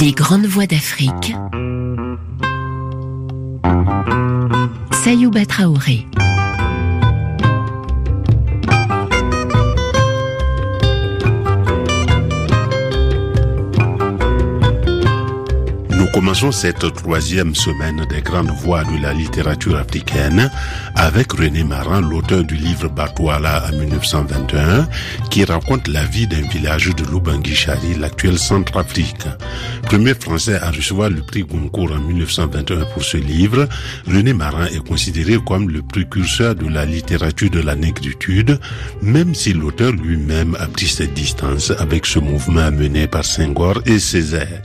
Les grandes voix d'Afrique. Sayouba Traoré. Commençons cette troisième semaine des grandes voix de la littérature africaine avec René Marin, l'auteur du livre Batouala en 1921, qui raconte la vie d'un village de Lubangishari, l'actuel Centrafrique. Premier français à recevoir le prix Goncourt en 1921 pour ce livre, René Marin est considéré comme le précurseur de la littérature de la négritude, même si l'auteur lui-même a pris ses distances avec ce mouvement mené par Senghor et Césaire.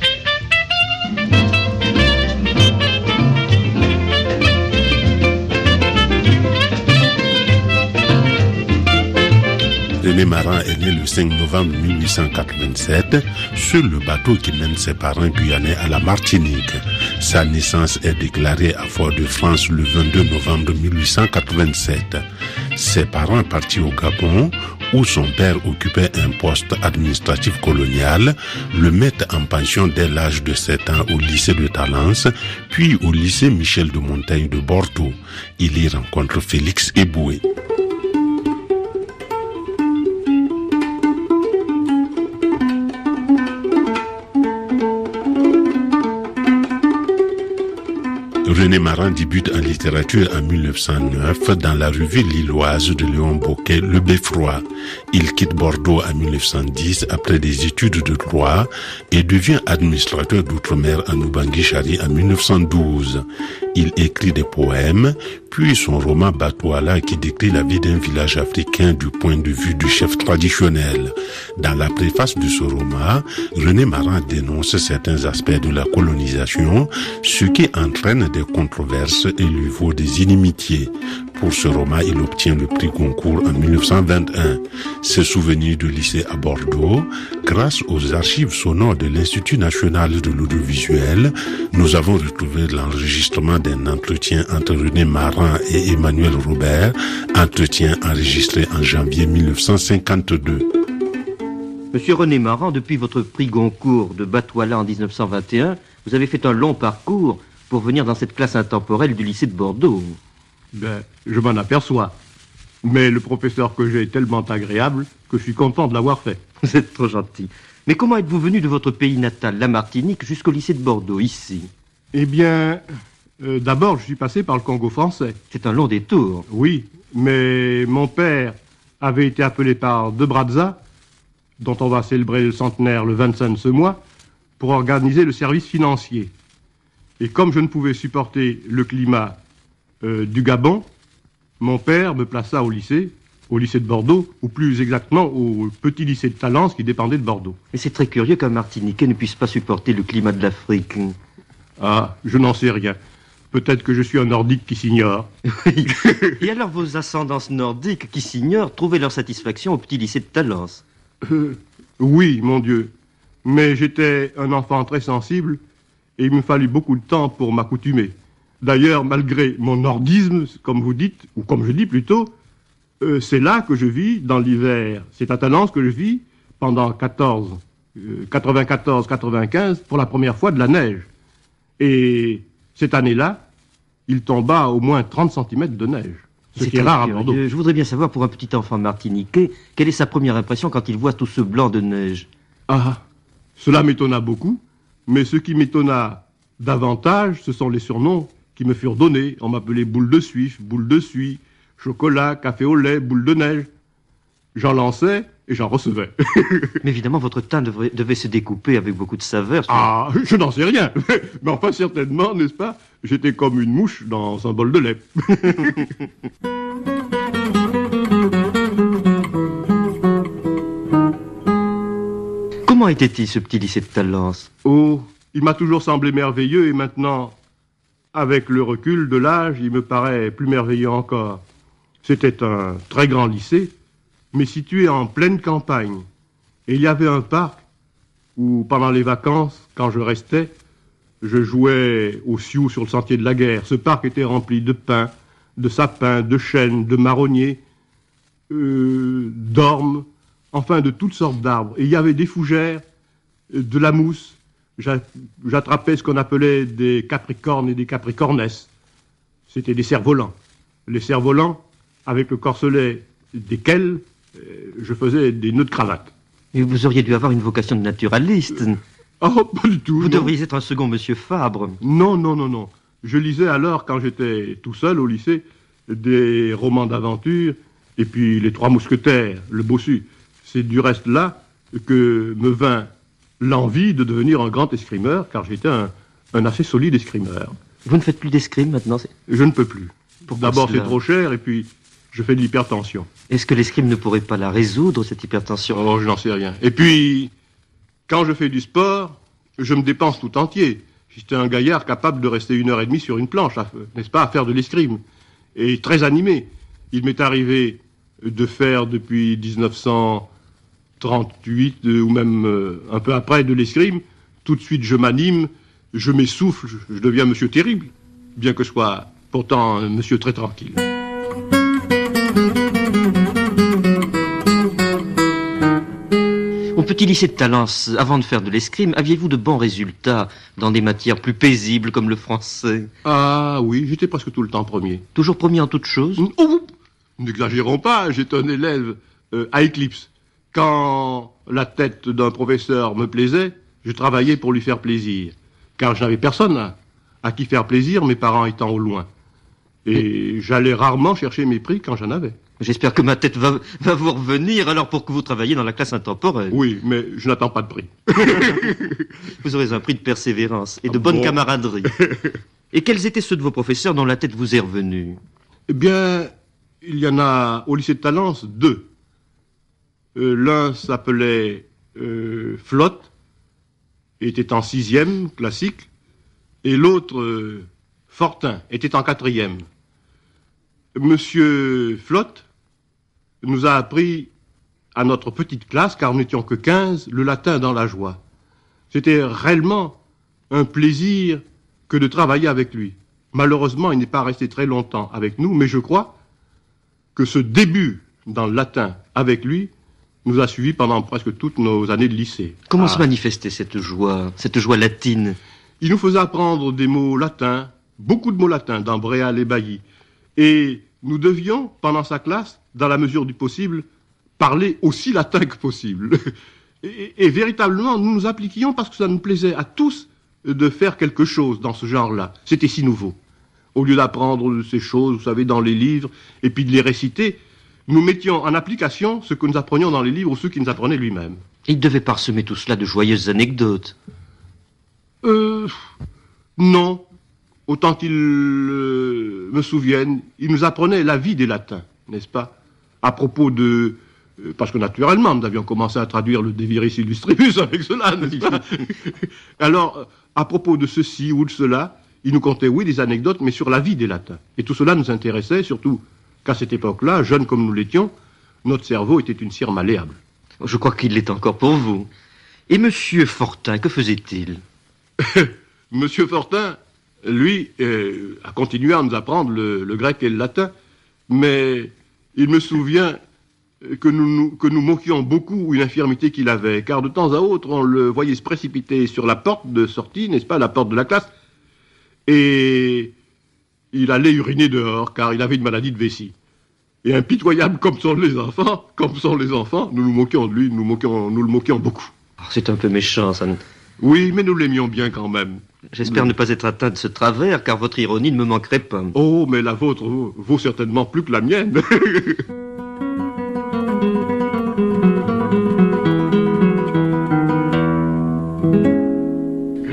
René Marin est né le 5 novembre 1887 sur le bateau qui mène ses parents guyanais à la Martinique. Sa naissance est déclarée à Fort-de-France le 22 novembre 1887. Ses parents partis au Gabon, où son père occupait un poste administratif colonial, le mettent en pension dès l'âge de 7 ans au lycée de Talence, puis au lycée Michel de Montaigne de Bordeaux. Il y rencontre Félix Eboué. René Marin débute en littérature en 1909 dans la revue lilloise de Léon Boquet, Le Beffroi. Il quitte Bordeaux en 1910 après des études de droit et devient administrateur d'outre-mer en Ubangi-Chari en 1912. Il écrit des poèmes, puis son roman Batouala qui décrit la vie d'un village africain du point de vue du chef traditionnel. Dans la préface de ce roman, René Marin dénonce certains aspects de la colonisation, ce qui entraîne des controverses et lui vaut des inimitiés. Pour ce roman, il obtient le prix Goncourt en 1921. Ses souvenirs de lycée à Bordeaux, grâce aux archives sonores de l'Institut national de l'audiovisuel, nous avons retrouvé l'enregistrement d'un entretien entre René Marin et Emmanuel Robert, entretien enregistré en janvier 1952. Monsieur René Marin, depuis votre prix Goncourt de Batouala en 1921, vous avez fait un long parcours pour venir dans cette classe intemporelle du lycée de Bordeaux. Ben, je m'en aperçois. Mais le professeur que j'ai est tellement agréable que je suis content de l'avoir fait. Vous êtes trop gentil. Mais comment êtes-vous venu de votre pays natal, la Martinique, jusqu'au lycée de Bordeaux, ici? Eh bien, euh, d'abord, je suis passé par le Congo français. C'est un long détour. Oui, mais mon père avait été appelé par De Brazza, dont on va célébrer le centenaire le 25 de ce mois, pour organiser le service financier. Et comme je ne pouvais supporter le climat euh, du Gabon, mon père me plaça au lycée, au lycée de Bordeaux, ou plus exactement au petit lycée de Talence qui dépendait de Bordeaux. Mais c'est très curieux qu'un Martiniquais ne puisse pas supporter le climat de l'Afrique. Ah, je n'en sais rien. Peut-être que je suis un nordique qui s'ignore. Et alors vos ascendances nordiques qui s'ignorent trouvaient leur satisfaction au petit lycée de Talence? Euh, Oui, mon Dieu. Mais j'étais un enfant très sensible et il me fallut beaucoup de temps pour m'accoutumer. D'ailleurs, malgré mon nordisme, comme vous dites, ou comme je dis plutôt, euh, c'est là que je vis dans l'hiver. C'est à Talence que je vis pendant 14, 94-95 euh, pour la première fois de la neige. Et cette année-là, il tomba au moins 30 cm de neige. Ce qui est rare à Bordeaux. Je voudrais bien savoir pour un petit enfant martiniquais, quelle est sa première impression quand il voit tout ce blanc de neige? Ah, cela m'étonna beaucoup, mais ce qui m'étonna davantage, ce sont les surnoms qui me furent donnés. On m'appelait boule de suif, boule de suie, chocolat, café au lait, boule de neige. J'en lançais et j'en recevais. Mais évidemment, votre teint devait, se découper avec beaucoup de saveur. Ah, je n'en sais rien. Mais enfin, certainement, n'est-ce pas J'étais comme une mouche dans un bol de lait. Comment était-il ce petit lycée de Talence? Oh, il m'a toujours semblé merveilleux et maintenant, avec le recul de l'âge, il me paraît plus merveilleux encore. C'était un très grand lycée, mais situé en pleine campagne. Et il y avait un parc où, pendant les vacances, quand je restais, je jouais au sioux sur le sentier de la guerre. Ce parc était rempli de pins, de sapins, de chênes, de marronniers, euh, d'ormes, enfin de toutes sortes d'arbres. Et il y avait des fougères, de la mousse. J'a- J'attrapais ce qu'on appelait des capricornes et des capricornesses. C'était des cerfs-volants. Les cerfs-volants, avec le corselet desquels euh, je faisais des nœuds de cravate. Mais vous auriez dû avoir une vocation de naturaliste. Oh, pas du tout. Vous non. devriez être un second Monsieur Fabre. Non, non, non, non. Je lisais alors, quand j'étais tout seul au lycée, des romans d'aventure, et puis Les Trois Mousquetaires, Le Bossu. C'est du reste là que me vint l'envie de devenir un grand escrimeur, car j'étais un, un assez solide escrimeur. Vous ne faites plus d'escrime maintenant Je ne peux plus. D'abord, c'est trop cher, et puis je fais de l'hypertension. Est-ce que l'escrime ne pourrait pas la résoudre, cette hypertension? Oh, je n'en sais rien. Et puis, quand je fais du sport, je me dépense tout entier. J'étais un gaillard capable de rester une heure et demie sur une planche, n'est-ce pas, à faire de l'escrime. Et très animé. Il m'est arrivé de faire depuis 1938, euh, ou même euh, un peu après, de l'escrime. Tout de suite, je m'anime, je m'essouffle, je, je deviens monsieur terrible, bien que je sois pourtant un monsieur très tranquille. Au petit lycée de Talence, avant de faire de l'escrime, aviez-vous de bons résultats dans des matières plus paisibles comme le français? Ah oui, j'étais presque tout le temps premier. Toujours premier en toutes choses Oh, N'exagérons pas, j'étais un élève euh, à éclipse. Quand la tête d'un professeur me plaisait, je travaillais pour lui faire plaisir. Car je n'avais personne à, qui faire plaisir, mes parents étant au loin. Et j'allais rarement chercher mes prix quand j'en avais. J'espère que ma tête va, va vous revenir alors pour que vous travailliez dans la classe intemporelle. Oui, mais je n'attends pas de prix. Vous aurez un prix de persévérance et de Ah bonne bon camaraderie. et quels étaient ceux de vos professeurs dont la tête vous est revenue? Eh bien, il y en a au lycée de Talence deux. Euh, L'un s'appelait euh, Flotte, était en sixième classique, et l'autre euh, Fortin était en quatrième. Monsieur Flotte nous a appris à notre petite classe, car nous n'étions que quinze, le latin dans la joie. C'était réellement un plaisir que de travailler avec lui. Malheureusement, il n'est pas resté très longtemps avec nous, mais je crois que ce début dans le latin avec lui nous a suivis pendant presque toutes nos années de lycée. Comment Ah. se manifestait cette joie, cette joie latine Il nous faisait apprendre des mots latins, beaucoup de mots latins dans Bréal et Bailly. Et nous devions, pendant sa classe, dans la mesure du possible, parler aussi latin que possible. Et, et véritablement, nous nous appliquions parce que ça nous plaisait à tous de faire quelque chose dans ce genre-là. C'était si nouveau. Au lieu d'apprendre ces choses, vous savez, dans les livres, et puis de les réciter, nous mettions en application ce que nous apprenions dans les livres ou ce qu'il nous apprenait lui-même. Il devait parsemer tout cela de joyeuses anecdotes. Euh, non. Autant qu'il euh, me souvienne, il nous apprenait la vie des latins, n'est-ce pas? À propos de... euh, Parce que naturellement, nous avions commencé à traduire le De Viris Illustribus avec cela, n'est-ce pas? Alors, à propos de ceci ou de cela, il nous contait, oui, des anecdotes, mais sur la vie des latins. Et tout cela nous intéressait, surtout qu'à cette époque-là, jeunes comme nous l'étions, notre cerveau était une cire malléable. Je crois qu'il l'est encore pour vous. Et Monsieur Fortin, que faisait-il Monsieur Fortin, lui, euh, a continué à nous apprendre le, le grec et le latin, mais il me souvient que nous, nous- que nous moquions beaucoup une infirmité qu'il avait, car de temps à autre, on le voyait se précipiter sur la porte de sortie, n'est-ce pas, la porte de la classe, et il allait uriner dehors, car il avait une maladie de vessie. Et impitoyable comme sont les enfants, comme sont les enfants, nous nous moquions de lui, nous, moquions, nous le moquions beaucoup. Oh, C'est un peu méchant, ça. ne- Oui, mais nous l'aimions bien quand même. J'espère ne pas être atteint de ce travers, car votre ironie ne me manquerait pas. Oh, mais la vôtre vaut, vaut certainement plus que la mienne.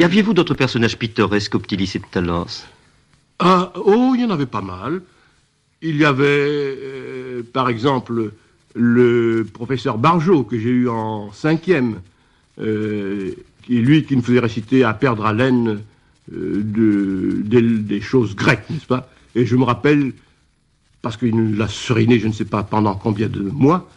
Aviez-vous d'autres personnages pittoresques au petit lycée de Talence? Ah, oh, il y en avait pas mal. Il y avait, euh, par exemple, le professeur Barjot, que j'ai eu en cinquième, euh, qui est lui qui nous faisait réciter à perdre haleine euh, de, des, des choses grecques, n'est-ce pas? Et je me rappelle, parce qu'il nous l'a seriné, je ne sais pas pendant combien de mois,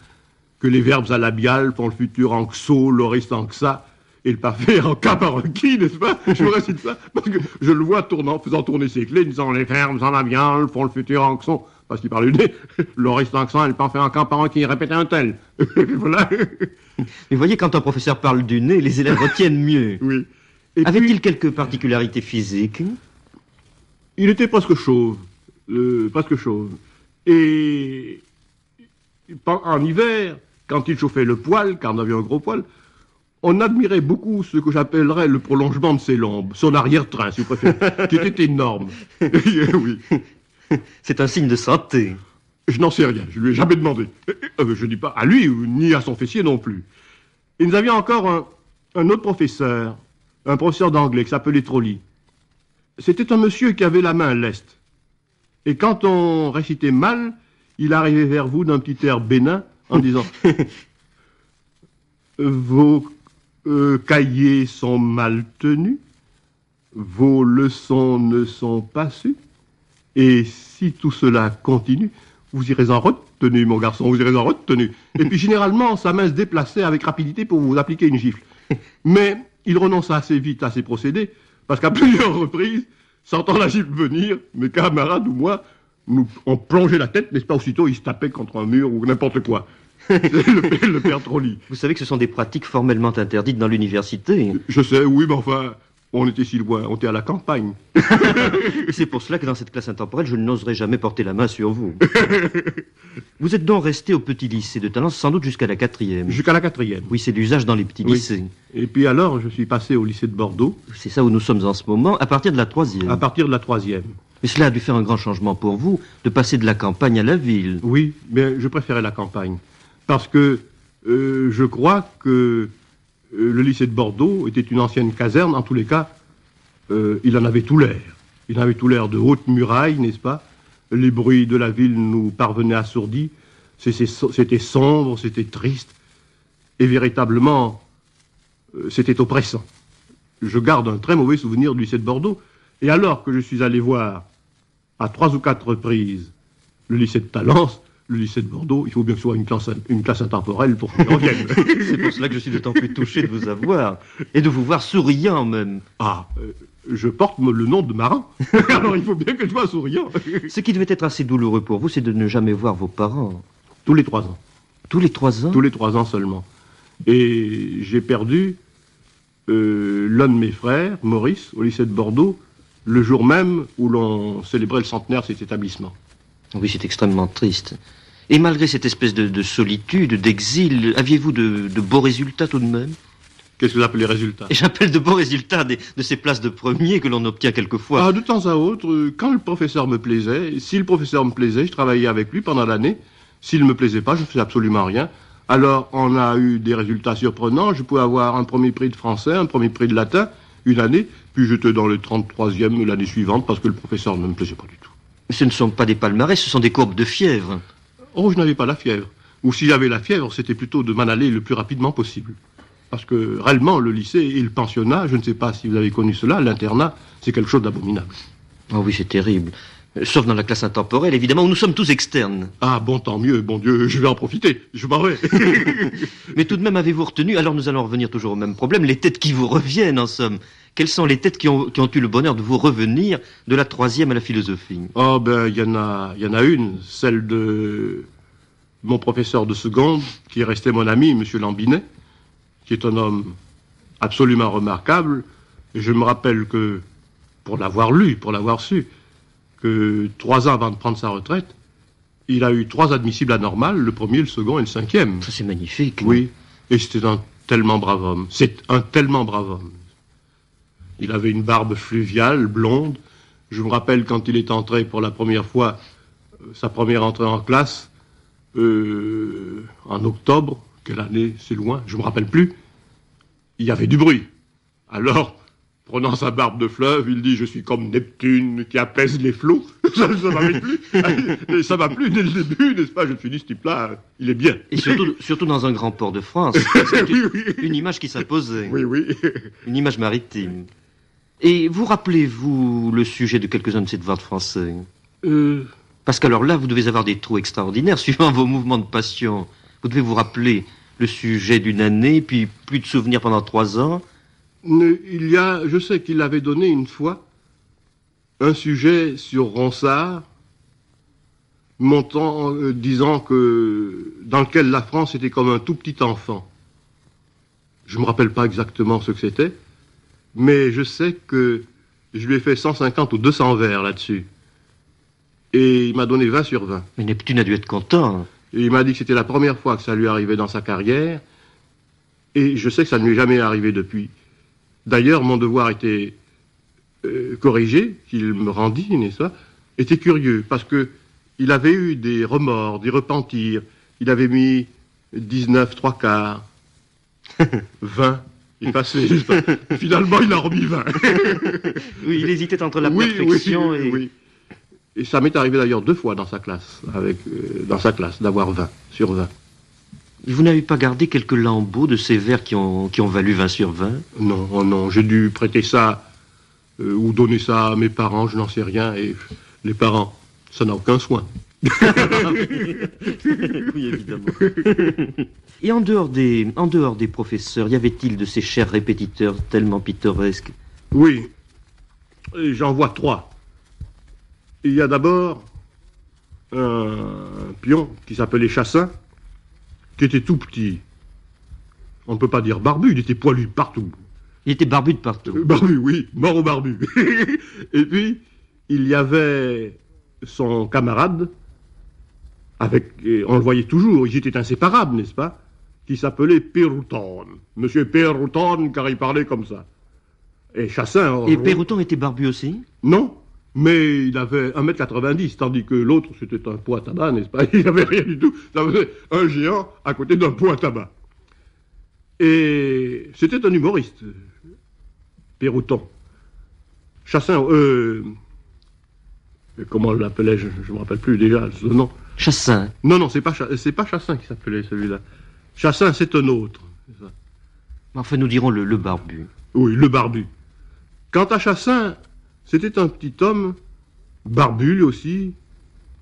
que les verbes à labial font le futur en xo, l'oriste en xa, et le parfait en cas par un qui, n'est-ce pas? Je me récite ça, parce que je le vois tournant, faisant tourner ses clés, disant les verbes en labial font le futur en xo, parce qu'il parle du nez. Restant accent, elle en faire un parent qui répétait un tel. voilà. Mais voyez, quand un professeur parle du nez, les élèves retiennent mieux. Oui. Avait-il puis, quelques particularités physiques? Il était presque chauve. euh, presque chauve. Et en hiver, quand il chauffait le poil, car on avait un gros poil, on admirait beaucoup ce que j'appellerais le prolongement de ses lombes, son arrière-train, si vous préférez, qui était énorme. oui. C'est un signe de santé. Je n'en sais rien, je lui ai jamais demandé. Euh, euh, je dis pas à lui, ni à son fessier non plus. Et nous avions encore un, un autre professeur, un professeur d'anglais qui s'appelait Trolli. C'était un monsieur qui avait la main leste. Et quand on récitait mal, il arrivait vers vous d'un petit air bénin en disant Vos euh, cahiers sont mal tenus, vos leçons ne sont pas sues, et si tout cela continue, vous irez en retenue, mon garçon, vous irez en retenue. Et puis généralement, sa main se déplaçait avec rapidité pour vous appliquer une gifle. Mais il renonça assez vite à ces procédés, parce qu'à plusieurs reprises, sentant la gifle venir, mes camarades ou moi, nous, on plongeait la tête, n'est-ce pas, aussitôt il se tapait contre un mur ou n'importe quoi. le, père- le père Trolli. Vous savez que ce sont des pratiques formellement interdites dans l'université. Je sais, oui, mais enfin, on était si loin, on était à la campagne. C'est pour cela que dans cette classe intemporelle, je n'oserais jamais porter la main sur vous. Vous êtes donc resté au petit lycée de Talence sans doute jusqu'à la quatrième. Jusqu'à la quatrième. Oui, c'est l'usage dans les petits Oui. lycées. Et puis alors, je suis passé au lycée de Bordeaux, C'est ça où nous sommes en ce moment, à partir de la troisième. à partir de la troisième. Mais cela a dû faire un grand changement pour vous, de passer de la campagne à la ville. Oui, mais je préférais la campagne. Parce que euh, je crois que le lycée de Bordeaux était une ancienne caserne. En tous les cas, euh, il en avait tout l'air. Il en avait tout l'air de haute muraille, n'est-ce pas? Les bruits de la ville nous parvenaient assourdis. C'était so- C'était sombre, c'était triste. Et véritablement, euh, c'était oppressant. Je garde un très mauvais souvenir du lycée de Bordeaux. Et alors que je suis allé voir à trois ou quatre reprises le lycée de Talence, le lycée de Bordeaux, il faut bien que ce soit une classe, une classe intemporelle pour qu'ils reviennent. C'est pour cela que je suis d'autant plus touché de vous avoir, et de vous voir souriant même. ah, euh, je porte le nom de marin. Alors il faut bien que je sois souriant. Ce qui devait être assez douloureux pour vous, c'est de ne jamais voir vos parents. Tous les trois ans. Tous les trois ans? Tous les trois ans seulement. Et j'ai perdu euh, l'un de mes frères, Maurice, au lycée de Bordeaux, le jour même où l'on célébrait le centenaire de cet établissement. Oui, c'est extrêmement triste. Et malgré cette espèce de, de solitude, d'exil, aviez-vous de, de beaux résultats tout de même? Qu'est-ce que vous appelez les résultats? J'appelle de beaux résultats des- de ces places de premier que l'on obtient quelquefois. Ah, de temps à autre, quand le professeur me plaisait, si le professeur me plaisait, je travaillais avec lui pendant l'année. S'il ne me plaisait pas, je ne faisais absolument rien. Alors, on a eu des résultats surprenants. Je pouvais avoir un premier prix de français, un premier prix de latin, une année, puis j'étais dans le 33e l'année suivante parce que le professeur ne me plaisait pas du tout. Ce ne sont pas des palmarès, ce sont des courbes de fièvre. Oh, je n'avais pas la fièvre. Ou si j'avais la fièvre, c'était plutôt de m'en aller le plus rapidement possible. Parce que réellement, le lycée et le pensionnat, je ne sais pas si vous avez connu cela, l'internat, c'est quelque chose d'abominable. Oh oui, c'est terrible. Euh, Sauf dans la classe intemporelle, évidemment, où nous sommes tous externes. Ah, bon, tant mieux, bon Dieu, je vais en profiter, je m'en vais. Mais tout de même, avez-vous retenu Alors nous allons revenir toujours au même problème, les têtes qui vous reviennent, en somme. Quelles sont les têtes qui ont, qui ont eu le bonheur de vous revenir de la troisième à la philosophie? Oh ben, il y en a, y en a une, celle de mon professeur de seconde, qui est resté mon ami, Monsieur Lambinet, qui est un homme absolument remarquable. Et je me rappelle que, pour l'avoir lu, pour l'avoir su, que trois ans avant de prendre sa retraite, il a eu trois admissibles anormales, le premier, le second et le cinquième. Ça, c'est magnifique. Oui, et c'était un tellement brave homme. C'est un tellement brave homme. Il avait une barbe fluviale, blonde. Je me rappelle quand il est entré pour la première fois, euh, sa première entrée en classe, euh, en octobre, quelle année, c'est loin, je me rappelle plus. Il y avait du bruit. Alors, prenant sa barbe de fleuve, il dit Je suis comme Neptune qui apaise les flots. ça ça m'avait plu. Et ça m'a plu dès le début, n'est-ce pas? Je me suis dit Ce type-là, il est bien. Et surtout, surtout dans un grand port de France. Oui. une image qui s'imposait. Oui, oui. Une image maritime. Et vous rappelez-vous le sujet de quelques-uns de ces devoirs de français? Euh, Parce qu'alors là, vous devez avoir des trous extraordinaires suivant vos mouvements de passion. Vous devez vous rappeler le sujet d'une année, puis plus de souvenirs pendant trois ans. Il y a, je sais qu'il avait donné une fois un sujet sur Ronsard, montant, euh, disant que dans lequel la France était comme un tout petit enfant. Je ne me rappelle pas exactement ce que c'était, mais je sais que je lui ai fait 150 ou 200 vers là-dessus. Et il m'a donné 20 sur 20. Mais Neptune a dû être content. Et il m'a dit que c'était la première fois que ça lui arrivait dans sa carrière. Et je sais que ça ne lui est jamais arrivé depuis. D'ailleurs, mon devoir était euh, corrigé, qu'il me rendit, n'est-ce pas, était curieux, parce que il avait eu des remords, des repentirs. Il avait mis 19, trois quarts, 20, effacé. Finalement, il a remis 20. oui, il hésitait entre la oui, perfection oui, et... oui. Et ça m'est arrivé d'ailleurs deux fois dans sa classe, avec, euh, dans sa classe, d'avoir 20 sur 20. Vous n'avez pas gardé quelques lambeaux de ces vers qui ont, qui ont valu 20 sur 20 Non, oh non, j'ai dû prêter ça euh, ou donner ça à mes parents, je n'en sais rien. Et les parents, ça n'a aucun soin. oui, évidemment. Et en dehors des, en dehors des professeurs, y avait-il de ces chers répétiteurs tellement pittoresques? Oui, Et j'en vois trois. Il y a d'abord un pion qui s'appelait Chassin, qui était tout petit. On ne peut pas dire barbu, il était poilu partout. Il était barbu de partout. Euh, Barbu, oui, mort au barbu. Et puis, il y avait son camarade, avec, on le voyait toujours, ils étaient inséparables, n'est-ce pas Qui s'appelait Pérouton. Monsieur Pérouton, car il parlait comme ça. Et Chassin... Et on- Pérouton était barbu aussi? Non, mais il avait 1m90, tandis que l'autre, c'était un pot à tabac, n'est-ce pas? Il n'avait rien du tout. Ça faisait un géant à côté d'un pot à tabac. Et c'était un humoriste, Pérouton. Chassin, euh... Comment l'appelais-je Je ne me rappelle plus déjà ce nom. Chassin. Non, non, c'est pas, c'est pas Chassin qui s'appelait celui-là. Chassin, c'est un autre. ça. Enfin, nous dirons le, le barbu. Oui, le barbu. Quant à Chassin, c'était un petit homme, barbu aussi,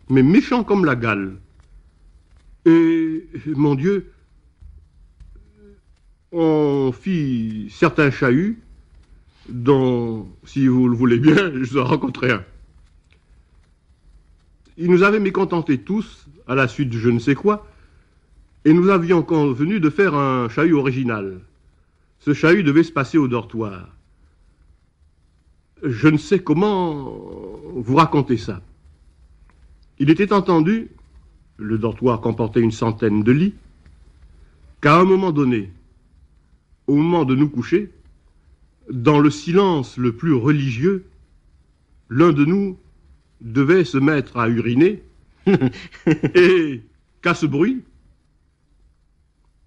mais méchant comme la gale. Et, mon Dieu, on fit certains chahuts dont, si vous le voulez bien, je vous en rencontrerai un. Il nous avait mécontentés tous, à la suite de je ne sais quoi, et nous avions convenu de faire un chahut original. Ce chahut devait se passer au dortoir. Je ne sais comment vous raconter ça. Il était entendu, le dortoir comportait une centaine de lits, qu'à un moment donné, au moment de nous coucher, dans le silence le plus religieux, l'un de nous devait se mettre à uriner, et qu'à ce bruit,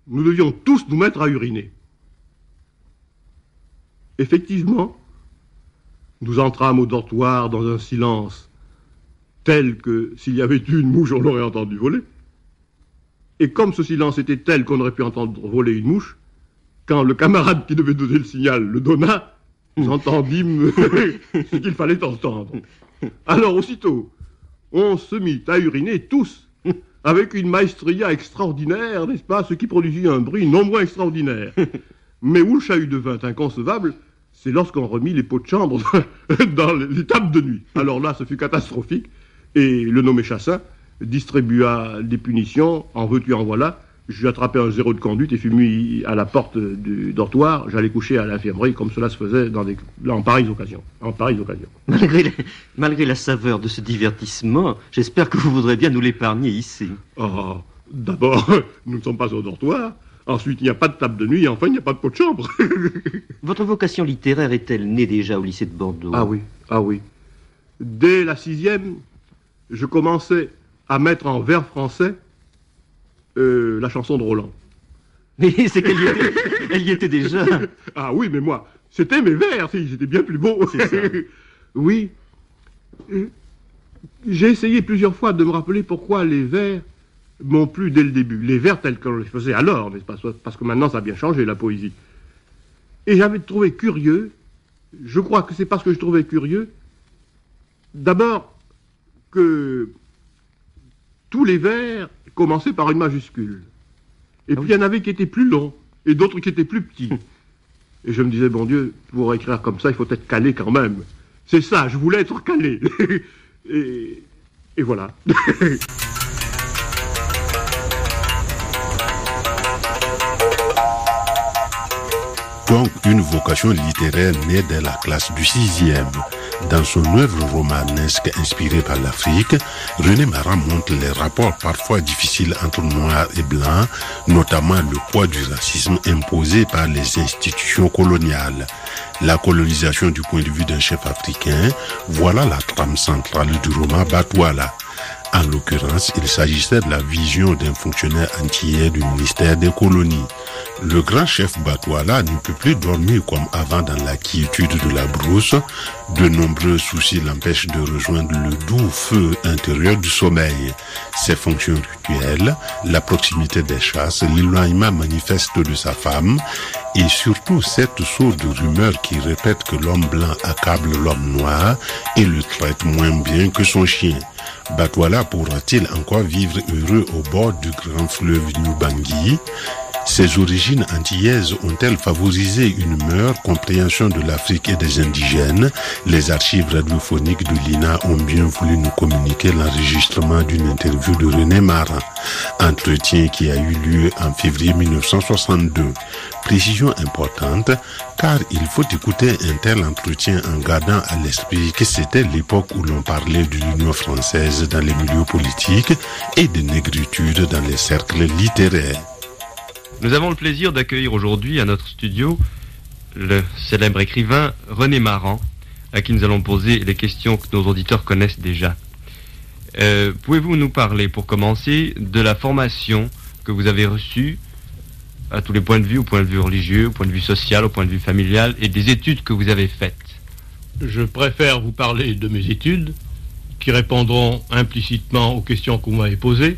nous devions tous nous mettre à uriner. Effectivement, nous entrâmes au dortoir dans un silence tel que s'il y avait eu une mouche, on l'aurait entendu voler. Et comme ce silence était tel qu'on aurait pu entendre voler une mouche, quand le camarade qui devait donner le signal le donna, nous entendîmes ce qu'il fallait entendre. Alors aussitôt, on se mit à uriner tous, avec une maestria extraordinaire, n'est-ce pas, ce qui produisit un bruit non moins extraordinaire. Mais où le chahut devint inconcevable, c'est lorsqu'on remit les pots de chambre dans les tables de nuit. Alors là, ce fut catastrophique, et le nommé Chassin distribua des punitions, en veux-tu, en voilà. Je lui attrapé un zéro de conduite et fut mis à la porte du dortoir. J'allais coucher à l'infirmerie, comme cela se faisait dans des, en pareilles occasions. En pareilles occasions. Malgré, la- malgré la saveur de ce divertissement, j'espère que vous voudrez bien nous l'épargner ici. Oh, d'abord, nous ne sommes pas au dortoir. Ensuite, il n'y a pas de table de nuit. Et enfin, il n'y a pas de pot de chambre. Votre vocation littéraire est-elle née déjà au lycée de Bordeaux? Ah oui, ah oui. Dès la sixième, je commençais à mettre en vers français euh, la chanson de Roland. Mais c'est qu'elle y, était- elle y était déjà. Ah oui, mais moi, c'était mes vers, si, j'étais bien plus beau. C'est ça. oui. Euh, J'ai essayé plusieurs fois de me rappeler pourquoi les vers m'ont plu dès le début. Les vers tels qu'on les faisait alors, n'est-ce pas? Parce que maintenant, ça a bien changé, la poésie. Et j'avais trouvé curieux, je crois que c'est parce que je trouvais curieux, d'abord que tous les vers commençaient par une majuscule. Et puis il y en avait qui étaient plus longs, et d'autres qui étaient plus petits. Et je me disais, bon Dieu, pour écrire comme ça, il faut être calé quand même. C'est ça, je voulais être calé. et, et voilà. une vocation littéraire née dès la classe du sixième. Dans son œuvre romanesque inspirée par l'Afrique, René Maran montre les rapports parfois difficiles entre noirs et blancs, notamment le poids du racisme imposé par les institutions coloniales. La colonisation du point de vue d'un chef africain, voilà la trame centrale du roman Batouala. En l'occurrence, il s'agissait de la vision d'un fonctionnaire entier du ministère des colonies. Le grand chef Batouala ne peut plus dormir comme avant dans la quiétude de la brousse. De nombreux soucis l'empêchent de rejoindre le doux feu intérieur du sommeil. Ses fonctions rituelles, la proximité des chasses, l'éloignement manifeste de sa femme et surtout cette sourde rumeur qui répète que l'homme blanc accable l'homme noir et le traite moins bien que son chien. Batouala pourra-t-il encore vivre heureux au bord du grand fleuve Nubangui ses origines antillaises ont-elles favorisé une meilleure compréhension de l'Afrique et des indigènes? Les archives radiophoniques de l'INA ont bien voulu nous communiquer l'enregistrement d'une interview de René Marin, entretien qui a eu lieu en février 1962. Précision importante, car il faut écouter un tel entretien en gardant à l'esprit que c'était l'époque où l'on parlait de l'Union française dans les milieux politiques et de négritude dans les cercles littéraires. Nous avons le plaisir d'accueillir aujourd'hui à notre studio le célèbre écrivain René Maran, à qui nous allons poser les questions que nos auditeurs connaissent déjà. Euh, pouvez-vous nous parler, pour commencer, de la formation que vous avez reçue à tous les points de vue, au point de vue religieux, au point de vue social, au point de vue familial, et des études que vous avez faites? Je préfère vous parler de mes études, qui répondront implicitement aux questions que vous m'avez posées.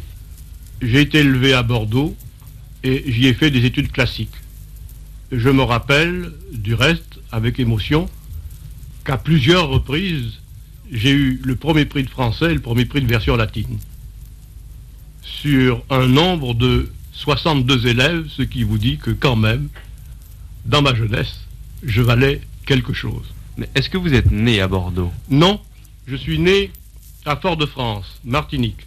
J'ai été élevé à Bordeaux, et j'y ai fait des études classiques. Je me rappelle, du reste, avec émotion, qu'à plusieurs reprises, j'ai eu le premier prix de français et le premier prix de version latine. Sur un nombre de 62 élèves, ce qui vous dit que quand même, dans ma jeunesse, je valais quelque chose. Mais est-ce que vous êtes né à Bordeaux? Non, je suis né à Fort-de-France, Martinique.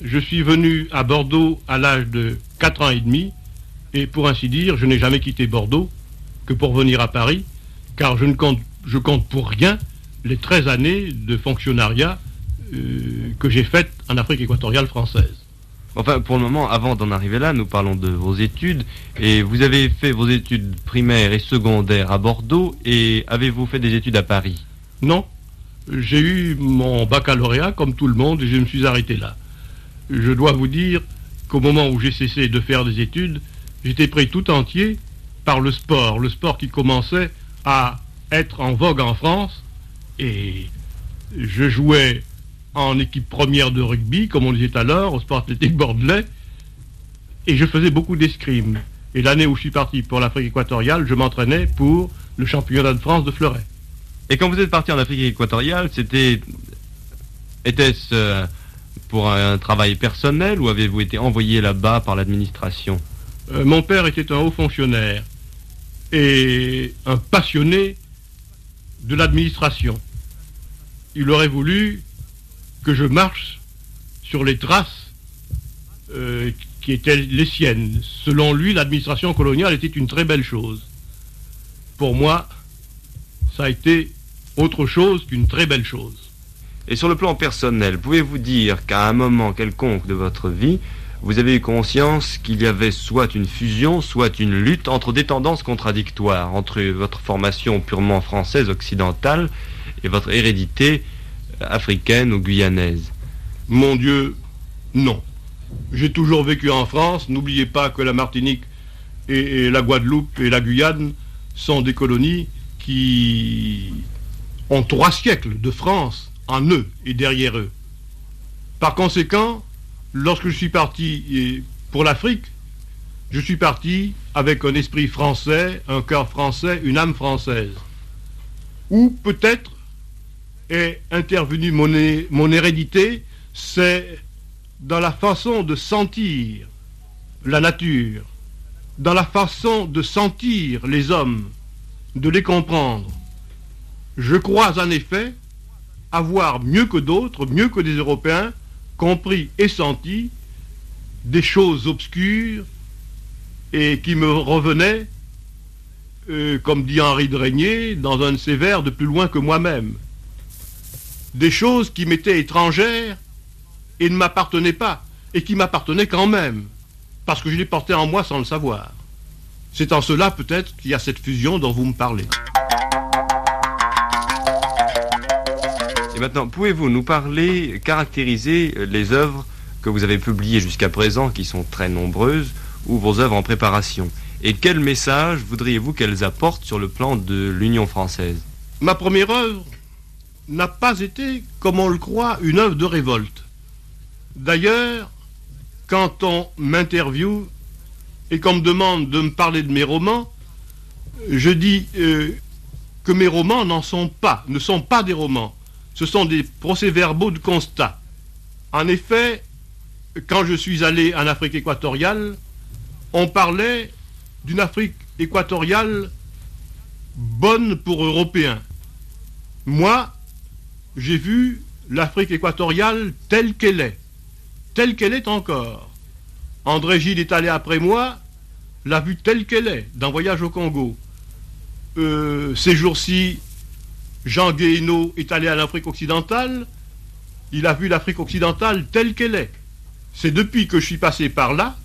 Je suis venu à Bordeaux à l'âge de 4 ans et demi, et pour ainsi dire, je n'ai jamais quitté Bordeaux que pour venir à Paris, car je ne compte, je compte pour rien les 13 années de fonctionnariat euh, que j'ai faites en Afrique équatoriale française. Enfin, pour le moment, avant d'en arriver là, nous parlons de vos études. Et vous avez fait vos études primaires et secondaires à Bordeaux, et avez-vous fait des études à Paris? Non. J'ai eu mon baccalauréat comme tout le monde, et je me suis arrêté là je dois vous dire qu'au moment où j'ai cessé de faire des études, j'étais pris tout entier par le sport, le sport qui commençait à être en vogue en France, et je jouais en équipe première de rugby, comme on disait alors, au sport athlétique bordelais, et je faisais beaucoup d'escrime. Et l'année où je suis parti pour l'Afrique équatoriale, je m'entraînais pour le championnat de France de fleuret. Et quand vous êtes parti en Afrique équatoriale, c'était... Était-ce... Euh, pour un travail personnel ou avez-vous été envoyé là-bas par l'administration euh, Mon père était un haut fonctionnaire et un passionné de l'administration. Il aurait voulu que je marche sur les traces euh, qui étaient les siennes. Selon lui, l'administration coloniale était une très belle chose. Pour moi, ça a été autre chose qu'une très belle chose. Et sur le plan personnel, pouvez-vous dire qu'à un moment quelconque de votre vie, vous avez eu conscience qu'il y avait soit une fusion, soit une lutte entre des tendances contradictoires, entre votre formation purement française occidentale et votre hérédité africaine ou guyanaise? Mon Dieu, non. J'ai toujours vécu en France. N'oubliez pas que la Martinique et, la Guadeloupe et la Guyane sont des colonies qui ont trois siècles de France en eux et derrière eux. Par conséquent, lorsque je suis parti pour l'Afrique, je suis parti avec un esprit français, un cœur français, une âme française. Ou peut-être est intervenue mon, mon hérédité, c'est dans la façon de sentir la nature, dans la façon de sentir les hommes, de les comprendre. Je crois en effet avoir mieux que d'autres, mieux que des Européens, compris et senti des choses obscures et qui me revenaient euh, comme dit Henri de Régnier dans un de ses vers, de plus loin que moi-même. Des choses qui m'étaient étrangères et ne m'appartenaient pas, et qui m'appartenaient quand même, parce que je les portais en moi sans le savoir. C'est en cela peut-être qu'il y a cette fusion dont vous me parlez. Et maintenant, pouvez-vous nous parler, caractériser les œuvres que vous avez publiées jusqu'à présent, qui sont très nombreuses, ou vos œuvres en préparation? Et quel message voudriez-vous qu'elles apportent sur le plan de l'Union française? Ma première œuvre n'a pas été, comme on le croit, une œuvre de révolte. D'ailleurs, quand on m'interviewe et qu'on me demande de me parler de mes romans, je dis euh, que mes romans n'en sont pas, ne sont pas des romans. Ce sont des procès-verbaux de constat. En effet, quand je suis allé en Afrique équatoriale, on parlait d'une Afrique équatoriale bonne pour Européens. Moi, j'ai vu l'Afrique équatoriale telle qu'elle est, telle qu'elle est encore. André Gide est allé après moi, l'a vue telle qu'elle est, dans Voyage au Congo. Euh, ces jours-ci, Jean Guéhenno est allé à l'Afrique occidentale, il a vu l'Afrique occidentale telle qu'elle est. C'est depuis que je suis passé par là,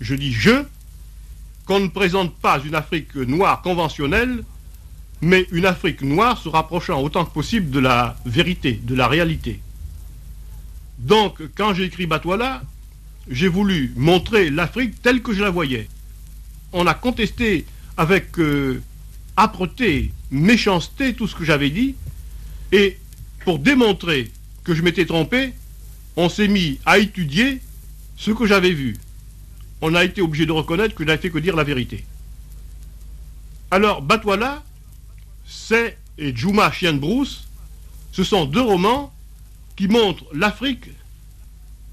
je dis je, qu'on ne présente pas une Afrique noire conventionnelle, mais une Afrique noire se rapprochant autant que possible de la vérité, de la réalité. Donc, quand j'ai écrit Batouala, j'ai voulu montrer l'Afrique telle que je la voyais. On a contesté avec euh, âpreté, méchanceté tout ce que j'avais dit, et pour démontrer que je m'étais trompé, on s'est mis à étudier ce que j'avais vu. On a été obligé de reconnaître que je n'avais fait que dire la vérité. Alors, Batouala, c'est et Juma Chien de ce sont deux romans qui montrent l'Afrique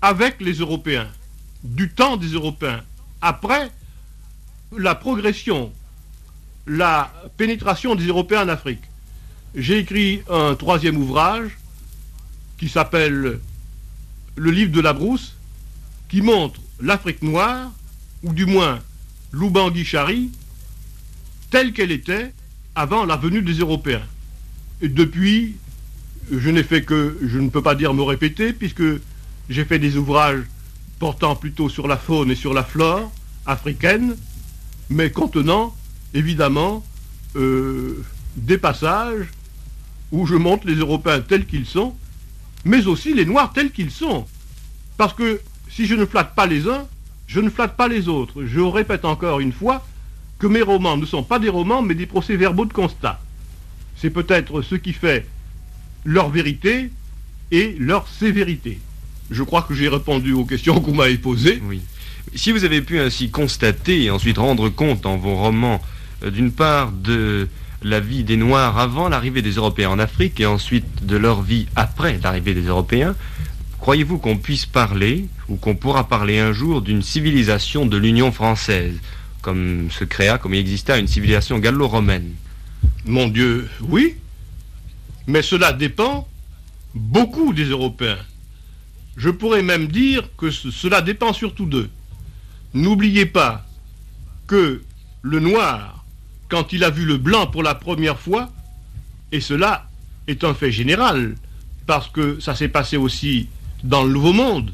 avec les Européens, du temps des Européens, après la progression, la pénétration des Européens en Afrique. J'ai écrit un troisième ouvrage qui s'appelle Le livre de la brousse, qui montre l'Afrique noire, ou du moins l'Oubangui-Chari, telle qu'elle était avant la venue des Européens. Et depuis, je n'ai fait que, je ne peux pas dire me répéter, puisque j'ai fait des ouvrages portant plutôt sur la faune et sur la flore africaine, mais contenant évidemment euh, des passages où je montre les Européens tels qu'ils sont, mais aussi les Noirs tels qu'ils sont. Parce que si je ne flatte pas les uns, je ne flatte pas les autres. Je répète encore une fois que mes romans ne sont pas des romans, mais des procès-verbaux de constat. C'est peut-être ce qui fait leur vérité et leur sévérité. Je crois que j'ai répondu aux questions que vous m'avez posées. Si vous avez pu ainsi constater et ensuite rendre compte dans vos romans, d'une part, de la vie des Noirs avant l'arrivée des Européens en Afrique et ensuite de leur vie après l'arrivée des Européens, croyez-vous qu'on puisse parler, ou qu'on pourra parler un jour, d'une civilisation de l'Union française, comme se créa, comme il exista une civilisation gallo-romaine? Mon Dieu, oui. Mais cela dépend beaucoup des Européens. Je pourrais même dire que cela dépend surtout d'eux. N'oubliez pas que le noir, quand il a vu le blanc pour la première fois, et cela est un fait général, parce que ça s'est passé aussi dans le Nouveau Monde,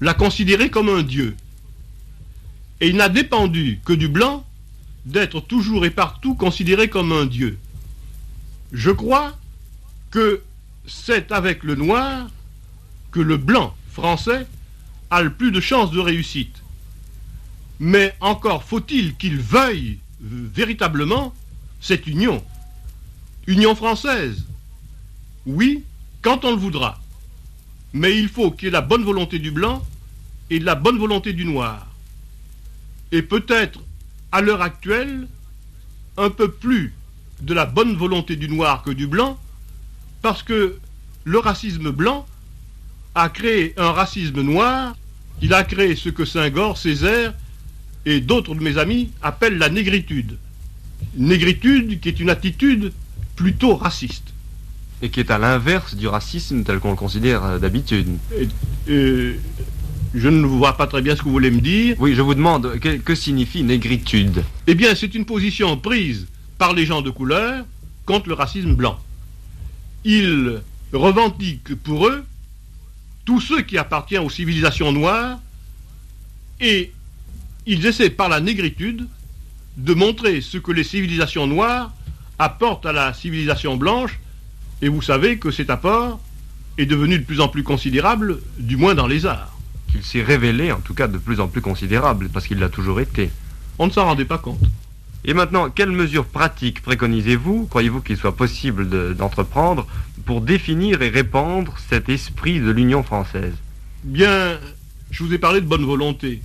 l'a considéré comme un dieu. Et il n'a dépendu que du blanc d'être toujours et partout considéré comme un dieu. Je crois que c'est avec le noir que le blanc français a le plus de chances de réussite. Mais encore faut-il qu'il veuille véritablement cette union. Union française. Oui, quand on le voudra. Mais il faut qu'il y ait la bonne volonté du blanc et la bonne volonté du noir. Et peut-être, à l'heure actuelle, un peu plus de la bonne volonté du noir que du blanc, parce que le racisme blanc a créé un racisme noir, il a créé ce que Saint-Gor, Césaire et d'autres de mes amis appellent la négritude. Négritude qui est une attitude plutôt raciste. Et qui est à l'inverse du racisme tel qu'on le considère euh, d'habitude. Je ne vois pas très bien ce que vous voulez me dire. Oui, je vous demande, que, que signifie négritude? Eh bien, c'est une position prise par les gens de couleur contre le racisme blanc. Ils revendiquent pour eux tous ceux qui appartiennent aux civilisations noires et ils essaient par la négritude de montrer ce que les civilisations noires apportent à la civilisation blanche et vous savez que cet apport est devenu de plus en plus considérable, du moins dans les arts. Qu'il s'est révélé en tout cas de plus en plus considérable, parce qu'il l'a toujours été. On ne s'en rendait pas compte. Et maintenant, quelles mesures pratiques préconisez-vous, croyez-vous qu'il soit possible de- d'entreprendre pour définir et répandre cet esprit de l'Union française? Bien, je vous ai parlé de bonne volonté,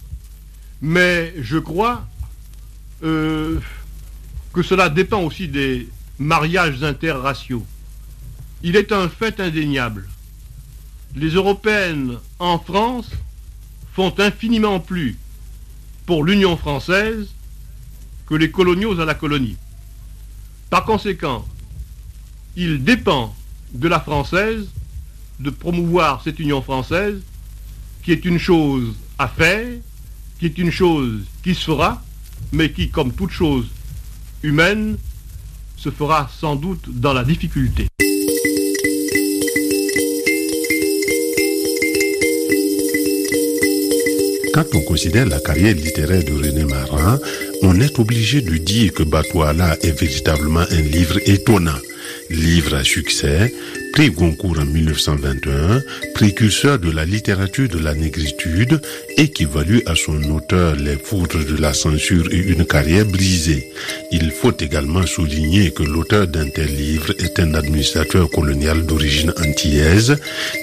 mais je crois euh, que cela dépend aussi des mariages interraciaux. Il est un fait indéniable. Les Européennes en France font infiniment plus pour l'Union française que les coloniaux à la colonie. Par conséquent, il dépend de la française de promouvoir cette Union française qui est une chose à faire, qui est une chose qui se fera, mais qui, comme toute chose humaine, se fera sans doute dans la difficulté. Quand on considère la carrière littéraire de René Marin, on est obligé de dire que Batouala est véritablement un livre étonnant. Livre à succès, prix Goncourt en 1921, précurseur de la littérature de la négritude, et qui valut à son auteur les foudres de la censure et une carrière brisée. Il faut également souligner que l'auteur d'un tel livre est un administrateur colonial d'origine antillaise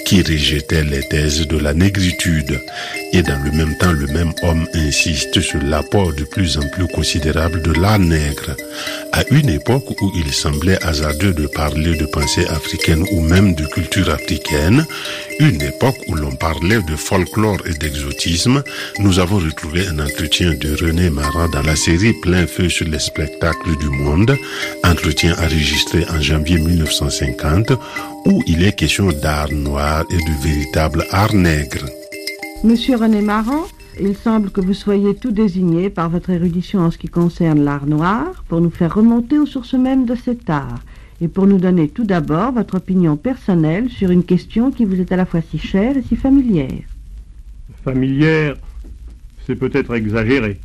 qui rejetait les thèses de la négritude. Et dans le même temps, le même homme insiste sur l'apport de plus en plus considérable de l'art nègre. À une époque où il semblait hasardeux de parler de pensée africaine même de culture africaine, une époque où l'on parlait de folklore et d'exotisme, nous avons retrouvé un entretien de René Maran dans la série Plein feu sur les spectacles du monde, entretien enregistré en janvier 1950, où il est question d'art noir et de véritable art nègre. Monsieur René Maran, il semble que vous soyez tout désigné par votre érudition en ce qui concerne l'art noir pour nous faire remonter aux sources mêmes de cet art et pour nous donner tout d'abord votre opinion personnelle sur une question qui vous est à la fois si chère et si familière. Familière, c'est peut-être exagéré.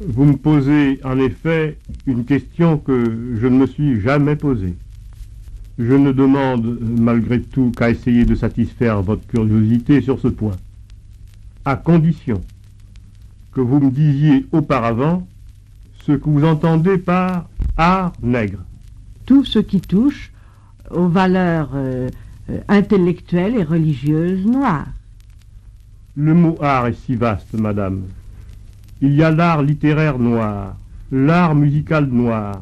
Vous me posez en effet une question que je ne me suis jamais posée. Je ne demande malgré tout qu'à essayer de satisfaire votre curiosité sur ce point, à condition que vous me disiez auparavant ce que vous entendez par art nègre. Tout ce qui touche aux valeurs euh, euh, intellectuelles et religieuses noires. Le mot art est si vaste, madame. Il y a l'art littéraire noir, l'art musical noir,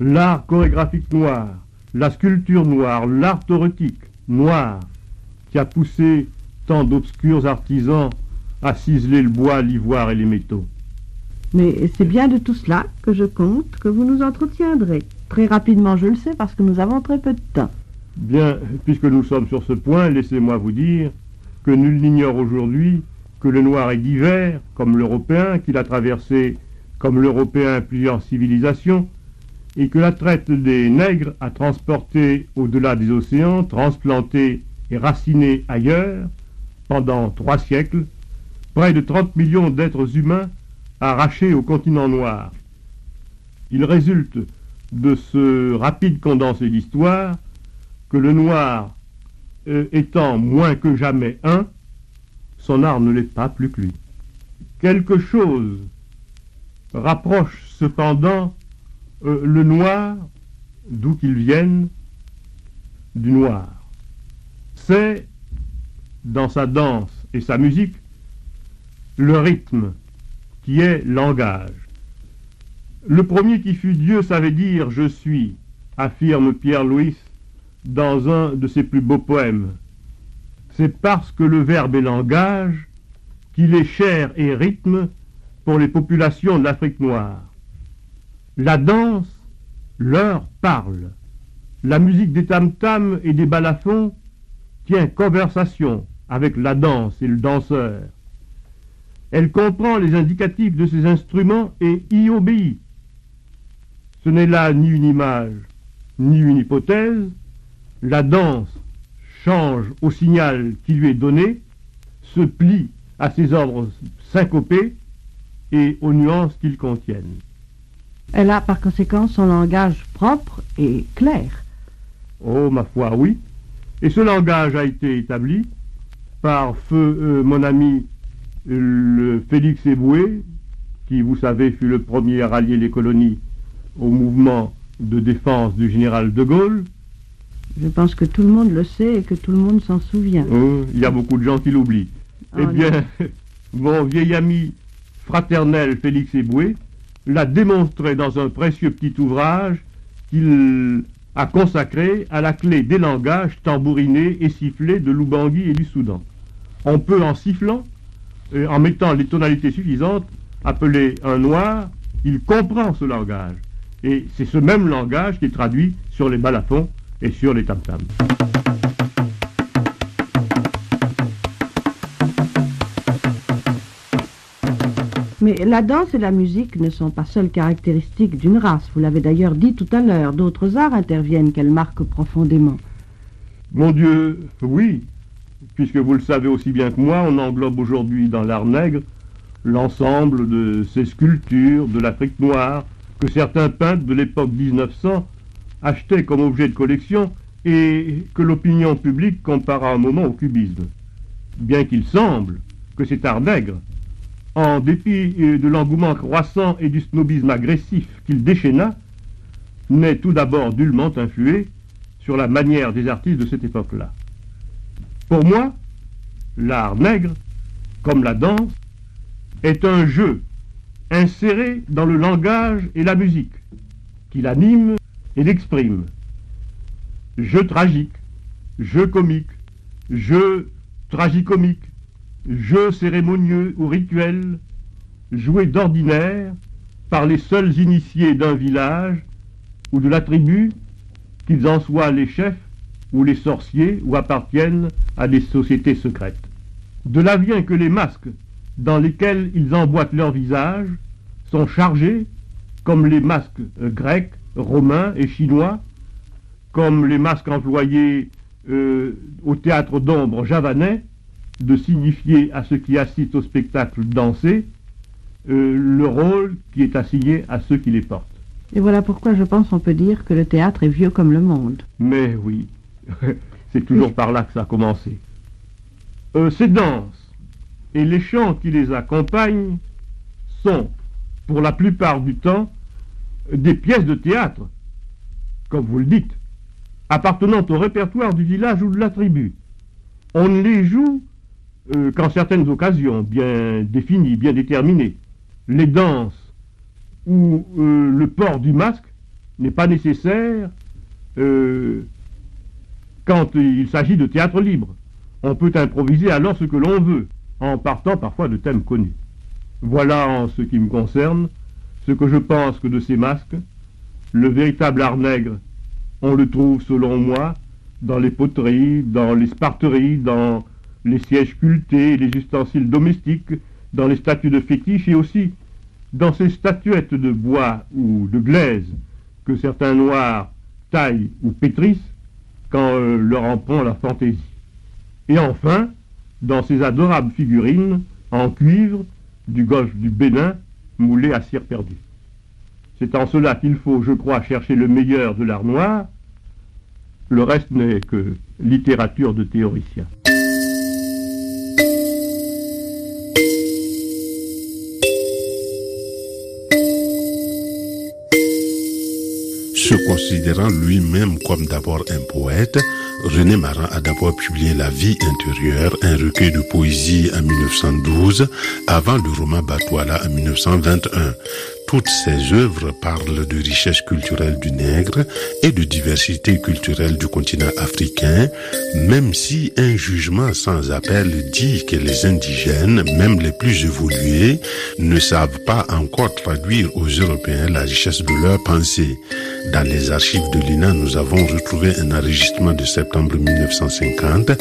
l'art chorégraphique noir, la sculpture noire, l'art thoracique noir, qui a poussé tant d'obscurs artisans à ciseler le bois, l'ivoire et les métaux. Mais c'est bien de tout cela que je compte que vous nous entretiendrez. Très rapidement, je le sais, parce que nous avons très peu de temps. Bien, puisque nous sommes sur ce point, laissez-moi vous dire que nul n'ignore aujourd'hui que le noir est divers, comme l'européen, qu'il a traversé, comme l'européen, plusieurs civilisations, et que la traite des nègres a transporté au-delà des océans, transplanté et raciné ailleurs, pendant trois siècles, près de 30 millions d'êtres humains arrachés au continent noir. Il résulte de ce rapide condensé d'histoire que le noir euh, étant moins que jamais un, son art ne l'est pas plus que lui. Quelque chose rapproche cependant euh, le noir, d'où qu'il vienne, du noir. C'est, dans sa danse et sa musique, le rythme qui est langage. Le premier qui fut Dieu savait dire je suis, affirme Pierre Louis dans un de ses plus beaux poèmes. C'est parce que le verbe est langage qu'il est chair et rythme pour les populations de l'Afrique noire. La danse leur parle. La musique des tam-tams et des balafons tient conversation avec la danse et le danseur. Elle comprend les indicatifs de ses instruments et y obéit. Ce n'est là ni une image, ni une hypothèse. La danse change au signal qui lui est donné, se plie à ses ordres syncopés et aux nuances qu'ils contiennent. Elle a par conséquent son langage propre et clair. Oh, ma foi, oui. Et ce langage a été établi par feu euh, mon ami le Félix Eboué, qui, vous savez, fut le premier à rallier les colonies au mouvement de défense du général de Gaulle. Je pense que tout le monde le sait et que tout le monde s'en souvient. Oh, il y a beaucoup de gens qui l'oublient. Oh, eh bien, mon vieil ami fraternel Félix Eboué l'a démontré dans un précieux petit ouvrage qu'il a consacré à la clé des langages tambourinés et sifflés de l'Oubangui et du Soudan. On peut, en sifflant, et en mettant les tonalités suffisantes, appeler un noir, il comprend ce langage. Et c'est ce même langage qui est traduit sur les balafons et sur les tam-tams. Mais la danse et la musique ne sont pas seules caractéristiques d'une race. Vous l'avez d'ailleurs dit tout à l'heure. D'autres arts interviennent qu'elles marquent profondément. Mon Dieu, oui, puisque vous le savez aussi bien que moi, on englobe aujourd'hui dans l'art nègre l'ensemble de ces sculptures de l'Afrique noire que certains peintres de l'époque 1900 achetaient comme objet de collection et que l'opinion publique compara un moment au cubisme. Bien qu'il semble que cet art nègre, en dépit de l'engouement croissant et du snobisme agressif qu'il déchaîna, n'ait tout d'abord dûment influé sur la manière des artistes de cette époque-là. Pour moi, l'art nègre, comme la danse, est un jeu inséré dans le langage et la musique, qui l'anime et l'exprime. Jeu tragique, jeu comique, jeu tragicomique, jeu cérémonieux ou rituel, joué d'ordinaire par les seuls initiés d'un village ou de la tribu, qu'ils en soient les chefs ou les sorciers ou appartiennent à des sociétés secrètes. De là vient que les masques dans lesquels ils emboîtent leur visage sont chargés, comme les masques euh, grecs, romains et chinois, comme les masques employés euh, au théâtre d'ombre javanais, de signifier à ceux qui assistent au spectacle dansé euh, le rôle qui est assigné à ceux qui les portent. Et voilà pourquoi je pense on peut dire que le théâtre est vieux comme le monde. Mais oui, c'est toujours par là que ça a commencé. Euh, ces danses et les chants qui les accompagnent sont, pour la plupart du temps, des pièces de théâtre, comme vous le dites, appartenant au répertoire du village ou de la tribu. On ne les joue euh, qu'en certaines occasions bien définies, bien déterminées. Les danses où euh, le port du masque n'est pas nécessaire euh, quand il s'agit de théâtre libre. On peut improviser alors ce que l'on veut, en partant parfois de thèmes connus. Voilà en ce qui me concerne ce que je pense que de ces masques, le véritable art nègre, on le trouve selon moi dans les poteries, dans les sparteries, dans les sièges sculptés, les ustensiles domestiques, dans les statues de fétiche et aussi dans ces statuettes de bois ou de glaise que certains noirs taillent ou pétrissent quand euh, leur en prend la fantaisie. Et enfin, dans ces adorables figurines en cuivre du golfe du Bénin moulées à cire perdue. C'est en cela qu'il faut, je crois, chercher le meilleur de l'art noir. Le reste n'est que littérature de théoriciens. Considérant lui-même comme d'abord un poète, René Marin a d'abord publié La vie intérieure, un recueil de poésie en 1912, avant le roman Batouala en 1921. Toutes ces œuvres parlent de richesse culturelle du nègre et de diversité culturelle du continent africain, même si un jugement sans appel dit que les indigènes, même les plus évolués, ne savent pas encore traduire aux Européens la richesse de leur pensée. Dans les archives de l'INA, nous avons retrouvé un enregistrement de septembre 1950,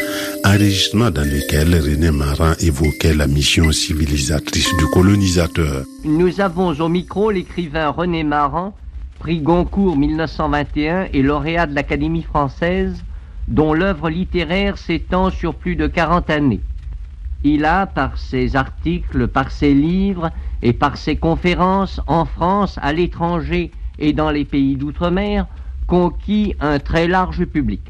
enregistrement dans lequel René Marin évoquait la mission civilisatrice du colonisateur. Nous avons au micro l'écrivain René Maran, prix Goncourt 1921 et lauréat de l'Académie française, dont l'œuvre littéraire s'étend sur plus de 40 années. Il a, par ses articles, par ses livres et par ses conférences en France, à l'étranger et dans les pays d'outre-mer, conquis un très large public.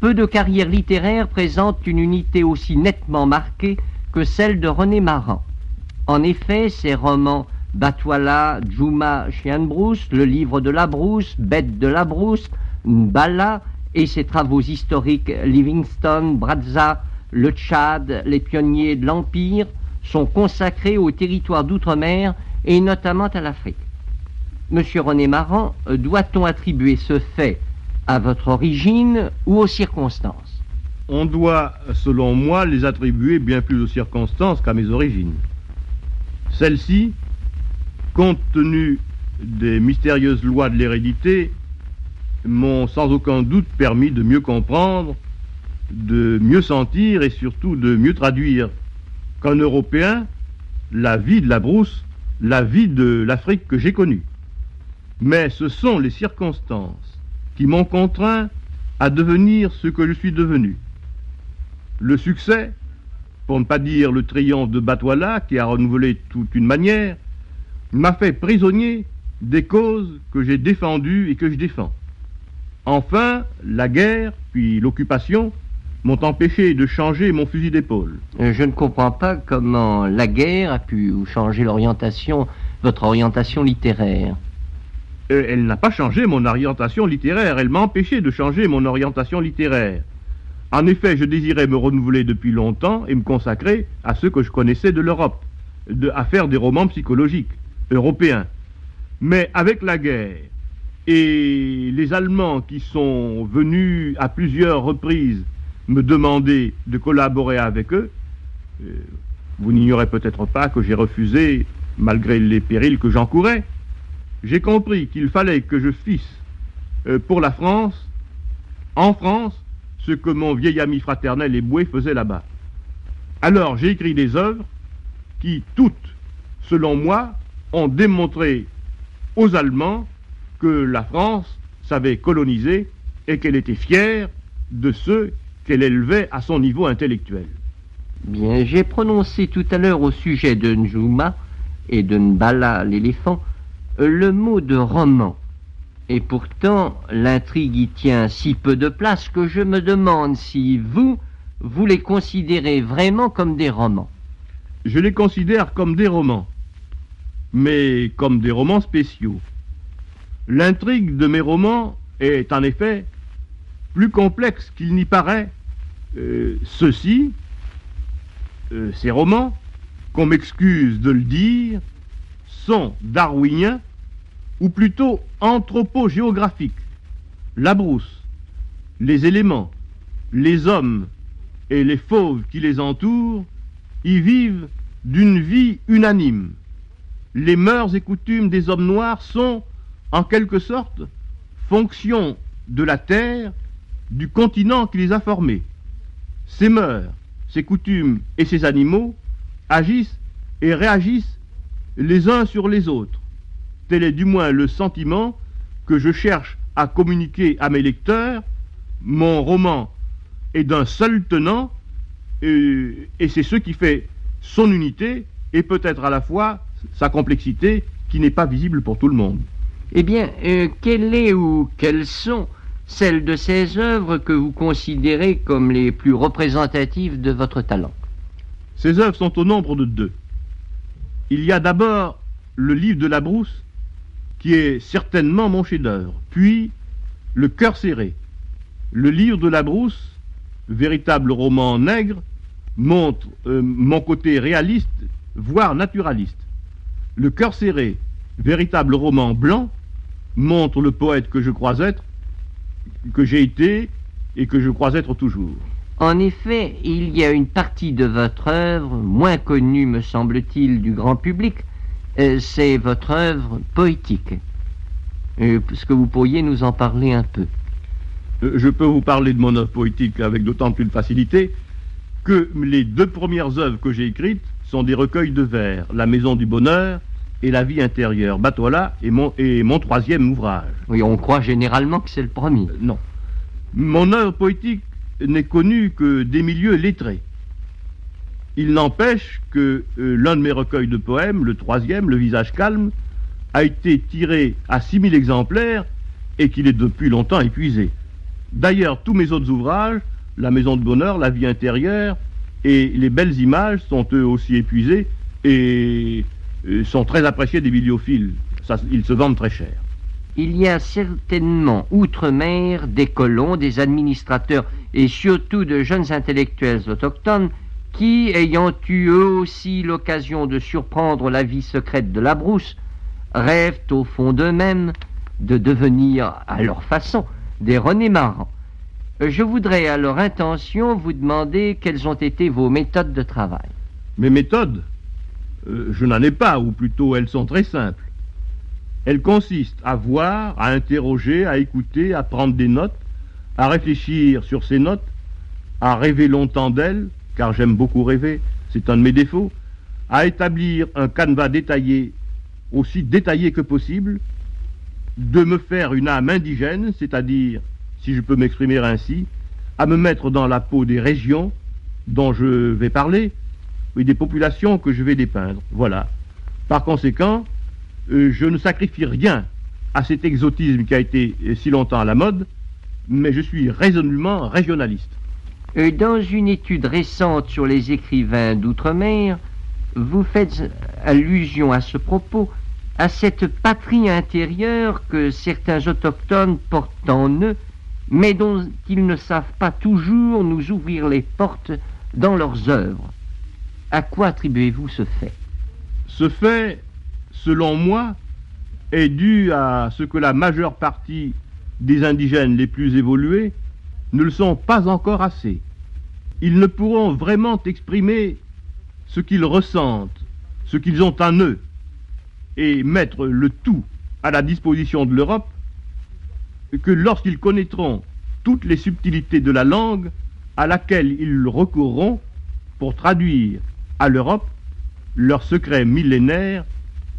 Peu de carrières littéraires présentent une unité aussi nettement marquée que celle de René Maran. En effet, ses romans Batwala, Juma, Chien de Brousse, Le livre de la Brousse, Bête de la Brousse, Mbala et ses travaux historiques Livingstone, Brazza, le Tchad, les pionniers de l'Empire sont consacrés au territoire d'outre-mer et notamment à l'Afrique. Monsieur René Maran, doit-on attribuer ce fait à votre origine ou aux circonstances? On doit, selon moi, les attribuer bien plus aux circonstances qu'à mes origines. Celles-ci, compte tenu des mystérieuses lois de l'hérédité, m'ont sans aucun doute permis de mieux comprendre, de mieux sentir et surtout de mieux traduire qu'un Européen la vie de la brousse, la vie de l'Afrique que j'ai connue. Mais ce sont les circonstances qui m'ont contraint à devenir ce que je suis devenu. Le succès, pour ne pas dire le triomphe de Batouala, qui a renouvelé toute une manière, m'a fait prisonnier des causes que j'ai défendues et que je défends. Enfin, la guerre, puis l'occupation, m'ont empêché de changer mon fusil d'épaule. Euh, Je ne comprends pas comment la guerre a pu changer l'orientation, votre orientation littéraire. Euh, Elle n'a pas changé mon orientation littéraire, elle m'a empêché de changer mon orientation littéraire. En effet, je désirais me renouveler depuis longtemps et me consacrer à ce que je connaissais de l'Europe, de, à faire des romans psychologiques, européens. Mais avec la guerre et les Allemands qui sont venus à plusieurs reprises me demander de collaborer avec eux, euh, vous n'ignorez peut-être pas que j'ai refusé, malgré les périls que j'encourais. J'ai compris qu'il fallait que je fisse euh, pour la France, en France, ce que mon vieil ami fraternel Eboué faisait là-bas. Alors j'ai écrit des œuvres qui, toutes, selon moi, ont démontré aux Allemands que la France savait coloniser et qu'elle était fière de ceux qu'elle élevait à son niveau intellectuel. Bien, j'ai prononcé tout à l'heure au sujet de Njuma et de Nbala l'éléphant le mot de roman. Et pourtant, l'intrigue y tient si peu de place que je me demande si vous, vous les considérez vraiment comme des romans. Je les considère comme des romans, mais comme des romans spéciaux. L'intrigue de mes romans est en effet plus complexe qu'il n'y paraît. Euh, ceux-ci, euh, ces romans, qu'on m'excuse de le dire, sont darwiniens ou plutôt anthropogéographiques. La brousse, les éléments, les hommes et les fauves qui les entourent y vivent d'une vie unanime. Les mœurs et coutumes des hommes noirs sont, en quelque sorte, fonction de la terre, du continent qui les a formés. Ces mœurs, ces coutumes et ces animaux agissent et réagissent les uns sur les autres. Tel est du moins le sentiment que je cherche à communiquer à mes lecteurs. Mon roman est d'un seul tenant et, et c'est ce qui fait son unité et peut-être à la fois sa complexité qui n'est pas visible pour tout le monde. Eh bien, euh, quelle est ou quelles sont celles de ces œuvres que vous considérez comme les plus représentatives de votre talent? Ces œuvres sont au nombre de deux. Il y a d'abord le livre de la brousse, qui est certainement mon chef-d'œuvre, puis Le cœur serré. Le livre de la brousse, véritable roman nègre, montre euh, mon côté réaliste, voire naturaliste. Le cœur serré véritable roman blanc, montre le poète que je crois être, que j'ai été et que je crois être toujours. En effet, il y a une partie de votre œuvre, moins connue me semble-t-il du grand public, euh, c'est votre œuvre poétique. Euh, Est-ce que vous pourriez nous en parler un peu? Euh, Je peux vous parler de mon œuvre poétique avec d'autant plus de facilité que les deux premières œuvres que j'ai écrites sont des recueils de vers, La Maison du Bonheur et La Vie intérieure. Batoila est mon, est mon troisième ouvrage. Oui, on croit généralement que c'est le premier. Euh, Non. Mon œuvre poétique n'est connue que des milieux lettrés. Il n'empêche que euh, l'un de mes recueils de poèmes, le troisième, Le visage calme, a été tiré à 6000 exemplaires et qu'il est depuis longtemps épuisé. D'ailleurs, tous mes autres ouvrages, La Maison de Bonheur, La Vie intérieure et Les Belles Images sont eux aussi épuisés et euh, sont très appréciés des bibliophiles. Ils se vendent très cher. Il y a certainement outre-mer des colons, des administrateurs et surtout de jeunes intellectuels autochtones qui, ayant eu eux aussi l'occasion de surprendre la vie secrète de la brousse, rêvent au fond d'eux-mêmes de devenir, à leur façon, des René Marans. Euh, Je voudrais à leur intention vous demander quelles ont été vos méthodes de travail. Mes méthodes, euh, je n'en ai pas, ou plutôt elles sont très simples. Elles consistent à voir, à interroger, à écouter, à prendre des notes, à réfléchir sur ces notes, à rêver longtemps d'elles, car j'aime beaucoup rêver, c'est un de mes défauts, à établir un canevas détaillé, aussi détaillé que possible, de me faire une âme indigène, c'est-à-dire, si je peux m'exprimer ainsi, à me mettre dans la peau des régions dont je vais parler, et des populations que je vais dépeindre. Voilà. Par conséquent, euh, je ne sacrifie rien à cet exotisme qui a été euh, si longtemps à la mode, mais je suis résolument régionaliste. Dans une étude récente sur les écrivains d'outre-mer, vous faites allusion à ce propos à cette patrie intérieure que certains autochtones portent en eux, mais dont ils ne savent pas toujours nous ouvrir les portes dans leurs œuvres. À quoi attribuez-vous ce fait? Ce fait, selon moi, est dû à ce que la majeure partie des indigènes les plus évolués ne le sont pas encore assez. Ils ne pourront vraiment exprimer ce qu'ils ressentent, ce qu'ils ont en eux, et mettre le tout à la disposition de l'Europe que lorsqu'ils connaîtront toutes les subtilités de la langue à laquelle ils recourront pour traduire à l'Europe leurs secrets millénaires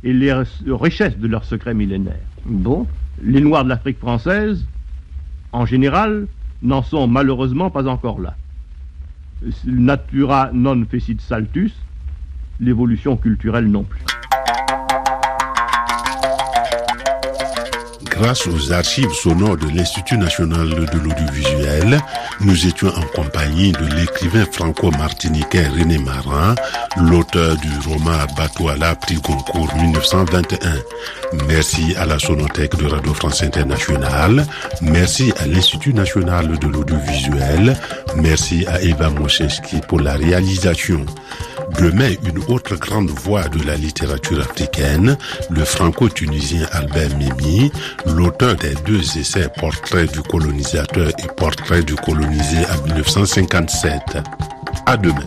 et les richesses de leurs secrets millénaires. Bon, Les Noirs de l'Afrique française, en général, n'en sont malheureusement pas encore là. Natura non fecit saltus, l'évolution culturelle non plus. Grâce aux archives sonores de l'Institut national de l'audiovisuel, nous étions en compagnie de l'écrivain franco-martiniquais René Marin, l'auteur du roman Batouala prix Goncourt 1921. Merci à la Sonothèque de Radio France Internationale, merci à l'Institut national de l'audiovisuel, merci à Eva Moscheski pour la réalisation. Demain, une autre grande voix de la littérature africaine, le franco-tunisien Albert Mimi, l'auteur des deux essais Portrait du colonisateur et Portrait du colonisé en 1957. À demain.